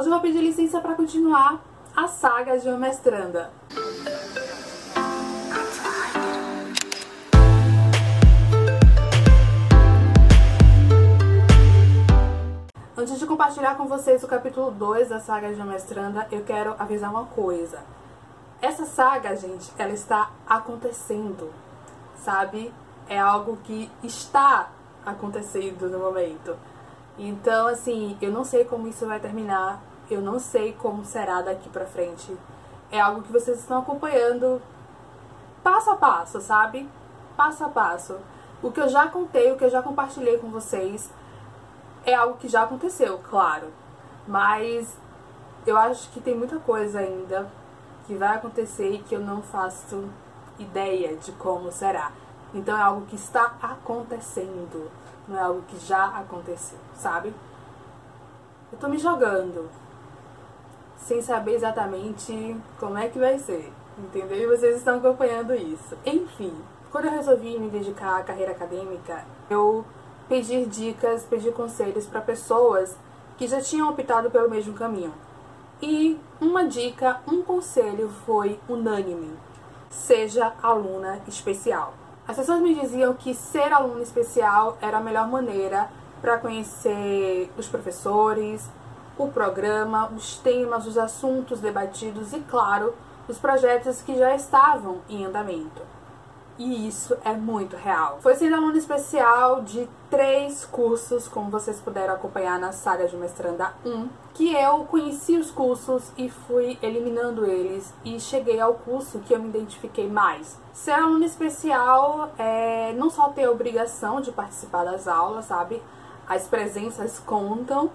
Hoje eu vou pedir licença para continuar a saga de uma mestranda. Antes de compartilhar com vocês o capítulo 2 da saga de uma mestranda, eu quero avisar uma coisa. Essa saga, gente, ela está acontecendo, sabe? É algo que está acontecendo no momento. Então, assim, eu não sei como isso vai terminar, eu não sei como será daqui pra frente. É algo que vocês estão acompanhando passo a passo, sabe? Passo a passo. O que eu já contei, o que eu já compartilhei com vocês, é algo que já aconteceu, claro. Mas eu acho que tem muita coisa ainda que vai acontecer e que eu não faço ideia de como será. Então é algo que está acontecendo, não é algo que já aconteceu, sabe? Eu tô me jogando sem saber exatamente como é que vai ser, entendeu? E vocês estão acompanhando isso. Enfim, quando eu resolvi me dedicar à carreira acadêmica, eu pedi dicas, pedi conselhos para pessoas que já tinham optado pelo mesmo caminho. E uma dica, um conselho foi unânime: seja aluna especial. As pessoas me diziam que ser aluna especial era a melhor maneira para conhecer os professores, o programa, os temas, os assuntos debatidos e, claro, os projetos que já estavam em andamento. E isso é muito real. Foi sendo aluna especial de três cursos, como vocês puderam acompanhar na saga de mestranda 1, que eu conheci os cursos e fui eliminando eles e cheguei ao curso que eu me identifiquei mais. Ser aluna especial é não só ter a obrigação de participar das aulas, sabe? As presenças contam,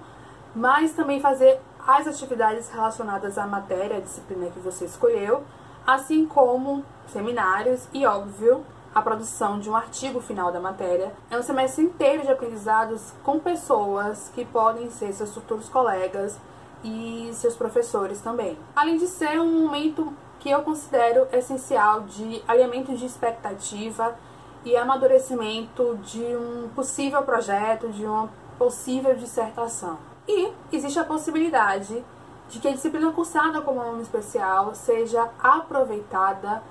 mas também fazer as atividades relacionadas à matéria, à disciplina que você escolheu, assim como seminários e, óbvio, a produção de um artigo final da matéria. É um semestre inteiro de aprendizados com pessoas que podem ser seus futuros colegas e seus professores também. Além de ser um momento que eu considero essencial de alinhamento de expectativa e amadurecimento de um possível projeto, de uma possível dissertação. E existe a possibilidade de que a disciplina cursada como aluno especial seja aproveitada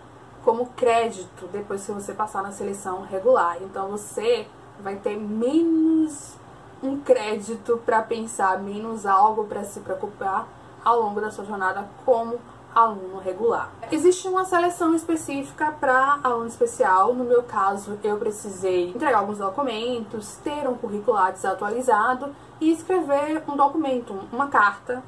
como crédito depois que você passar na seleção regular. Então você vai ter menos um crédito para pensar, menos algo para se preocupar ao longo da sua jornada como aluno regular. Existe uma seleção específica para aluno especial. No meu caso, eu precisei entregar alguns documentos, ter um currículo desatualizado e escrever um documento, uma carta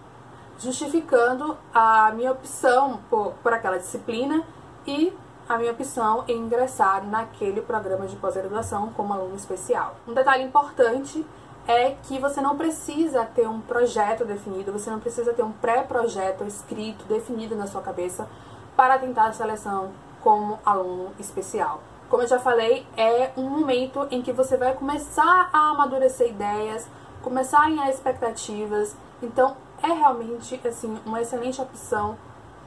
justificando a minha opção por, por aquela disciplina e a minha opção em ingressar naquele programa de pós-graduação como aluno especial. Um detalhe importante é que você não precisa ter um projeto definido, você não precisa ter um pré-projeto escrito, definido na sua cabeça para tentar a seleção como aluno especial. Como eu já falei, é um momento em que você vai começar a amadurecer ideias, começar a alinhar expectativas. Então, é realmente assim uma excelente opção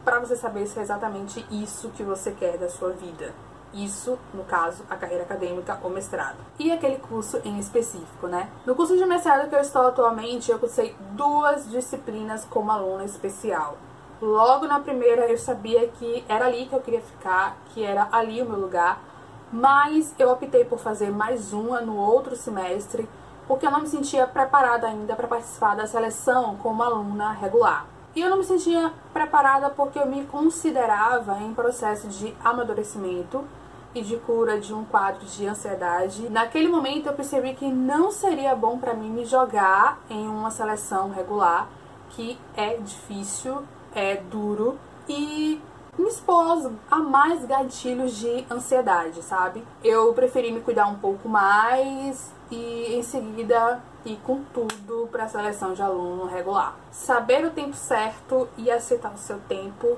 para você saber se é exatamente isso que você quer da sua vida. Isso, no caso, a carreira acadêmica ou mestrado. E aquele curso em específico, né? No curso de mestrado que eu estou atualmente, eu cursei duas disciplinas como aluna especial. Logo na primeira eu sabia que era ali que eu queria ficar, que era ali o meu lugar, mas eu optei por fazer mais uma no outro semestre, porque eu não me sentia preparada ainda para participar da seleção como aluna regular. E eu não me sentia preparada porque eu me considerava em processo de amadurecimento e de cura de um quadro de ansiedade. Naquele momento eu percebi que não seria bom para mim me jogar em uma seleção regular, que é difícil, é duro e me expôs a mais gatilhos de ansiedade, sabe? Eu preferi me cuidar um pouco mais e em seguida ir com tudo para a seleção de aluno regular. Saber o tempo certo e aceitar o seu tempo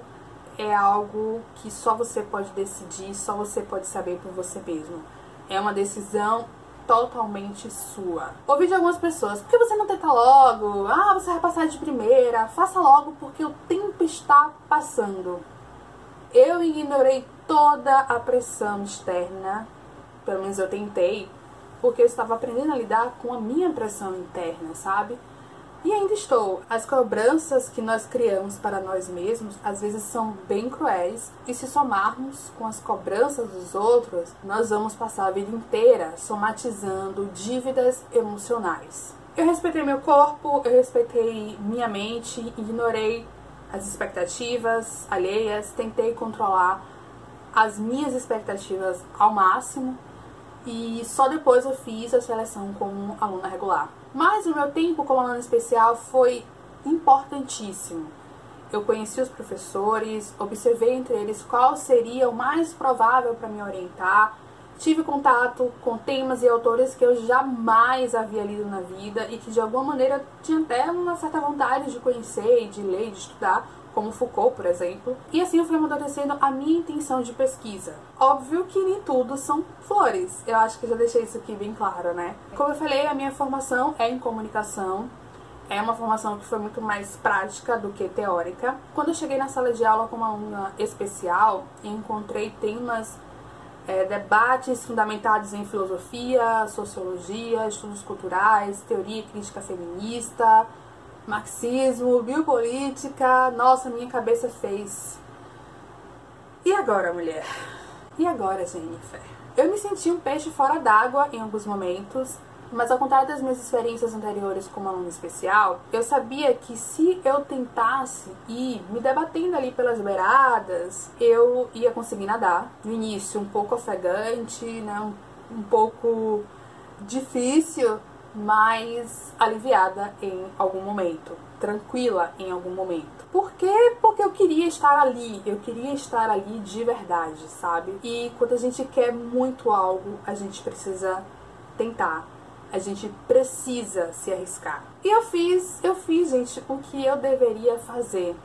é algo que só você pode decidir, só você pode saber por você mesmo. É uma decisão totalmente sua. Ouvi de algumas pessoas, por que você não tenta logo? Ah, você vai passar de primeira, faça logo porque o tempo está passando. Eu ignorei toda a pressão externa, pelo menos eu tentei, porque eu estava aprendendo a lidar com a minha pressão interna, sabe? E ainda estou. As cobranças que nós criamos para nós mesmos às vezes são bem cruéis, e se somarmos com as cobranças dos outros, nós vamos passar a vida inteira somatizando dívidas emocionais. Eu respeitei meu corpo, eu respeitei minha mente, ignorei as expectativas alheias, tentei controlar as minhas expectativas ao máximo e só depois eu fiz a seleção como aluna regular. Mas o meu tempo como aluna especial foi importantíssimo. Eu conheci os professores, observei entre eles qual seria o mais provável para me orientar, tive contato com temas e autores que eu jamais havia lido na vida e que de alguma maneira tinha até uma certa vontade de conhecer, de ler, de estudar, como Foucault, por exemplo. E assim eu fui amadurecendo a minha intenção de pesquisa. Óbvio que nem tudo são flores. Eu acho que já deixei isso aqui bem claro, né? Como eu falei, a minha formação é em comunicação. É uma formação que foi muito mais prática do que teórica. Quando eu cheguei na sala de aula como aluna especial, encontrei temas é, debates fundamentados em filosofia, sociologia, estudos culturais, teoria crítica feminista, marxismo, biopolítica. Nossa, minha cabeça fez. E agora, mulher? E agora, Jennifer? Eu me senti um peixe fora d'água em alguns momentos, mas ao contrário das minhas experiências anteriores como aluna especial, eu sabia que se eu tentasse ir me debatendo ali pelas beiradas, eu ia conseguir nadar. No início, um pouco ofegante, né? um, pouco difícil, mas aliviada em algum momento, tranquila em algum momento. Por quê? Porque eu queria estar ali, eu queria estar ali de verdade, sabe? E quando a gente quer muito algo, a gente precisa tentar. A gente precisa se arriscar. E eu fiz, eu fiz, gente, o que eu deveria fazer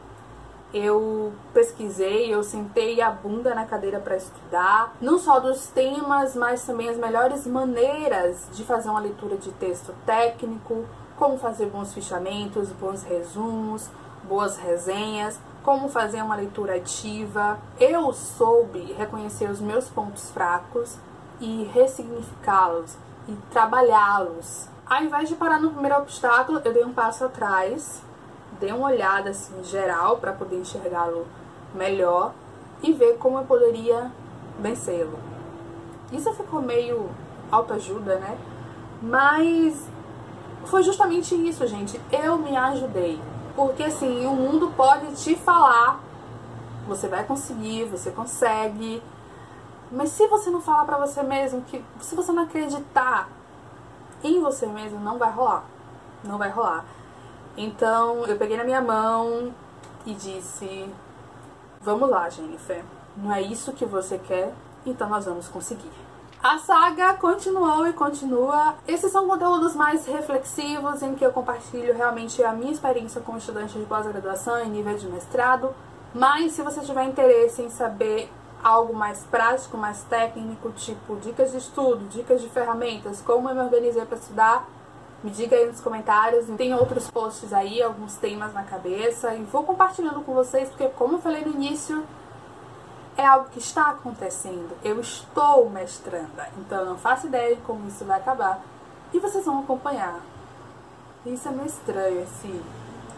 eu pesquisei, eu sentei a bunda na cadeira para estudar, não só dos temas, mas também as melhores maneiras de fazer uma leitura de texto técnico, como fazer bons fichamentos, bons resumos, boas resenhas, como fazer uma leitura ativa. Eu soube reconhecer os meus pontos fracos e ressignificá-los e trabalhá-los. Ao invés de parar no primeiro obstáculo, eu dei um passo atrás dê uma olhada assim geral para poder enxergá-lo melhor e ver como eu poderia vencê-lo. Isso ficou meio autoajuda, né? Mas foi justamente isso, gente. Eu me ajudei. Porque assim, o mundo pode te falar, você vai conseguir, você consegue. Mas se você não falar para você mesmo que se você não acreditar em você mesmo, não vai rolar. Não vai rolar. Então eu peguei na minha mão e disse: Vamos lá, Jennifer. Não é isso que você quer, então nós vamos conseguir. A saga continuou e continua. Esses são conteúdos mais reflexivos em que eu compartilho realmente a minha experiência como estudante de pós-graduação em nível de mestrado. Mas se você tiver interesse em saber algo mais prático, mais técnico, tipo dicas de estudo, dicas de ferramentas, como eu me organizei para estudar, me diga aí nos comentários. Tem outros posts aí, alguns temas na cabeça. E vou compartilhando com vocês, porque como eu falei no início, é algo que está acontecendo. Eu estou mestranda. Então eu não faço ideia de como isso vai acabar. E vocês vão acompanhar. Isso é meio estranho, esse,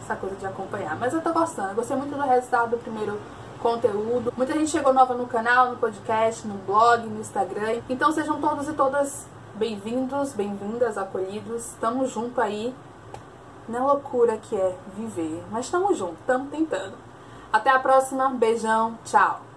essa coisa de acompanhar. Mas eu tô gostando. Eu gostei muito do resultado do primeiro conteúdo. Muita gente chegou nova no canal, no podcast, no blog, no Instagram. Então sejam todos e todas Bem-vindos, bem-vindas, acolhidos. Estamos junto aí na loucura que é viver. Mas estamos juntos, estamos tentando. Até a próxima. Beijão. Tchau.